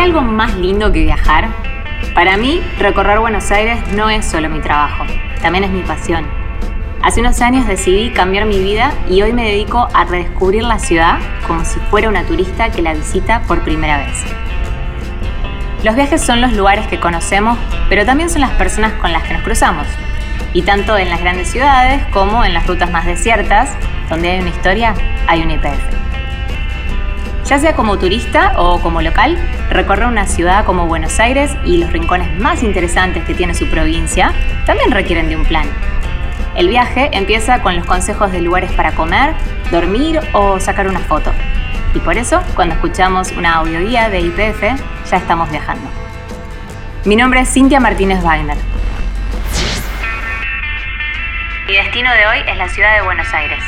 algo más lindo que viajar? Para mí, recorrer Buenos Aires no es solo mi trabajo, también es mi pasión. Hace unos años decidí cambiar mi vida y hoy me dedico a redescubrir la ciudad como si fuera una turista que la visita por primera vez. Los viajes son los lugares que conocemos, pero también son las personas con las que nos cruzamos. Y tanto en las grandes ciudades como en las rutas más desiertas, donde hay una historia, hay un IPF. Ya sea como turista o como local, recorrer una ciudad como Buenos Aires y los rincones más interesantes que tiene su provincia también requieren de un plan. El viaje empieza con los consejos de lugares para comer, dormir o sacar una foto. Y por eso, cuando escuchamos una audioguía de IPF, ya estamos viajando. Mi nombre es Cintia Martínez Wagner. Mi destino de hoy es la ciudad de Buenos Aires.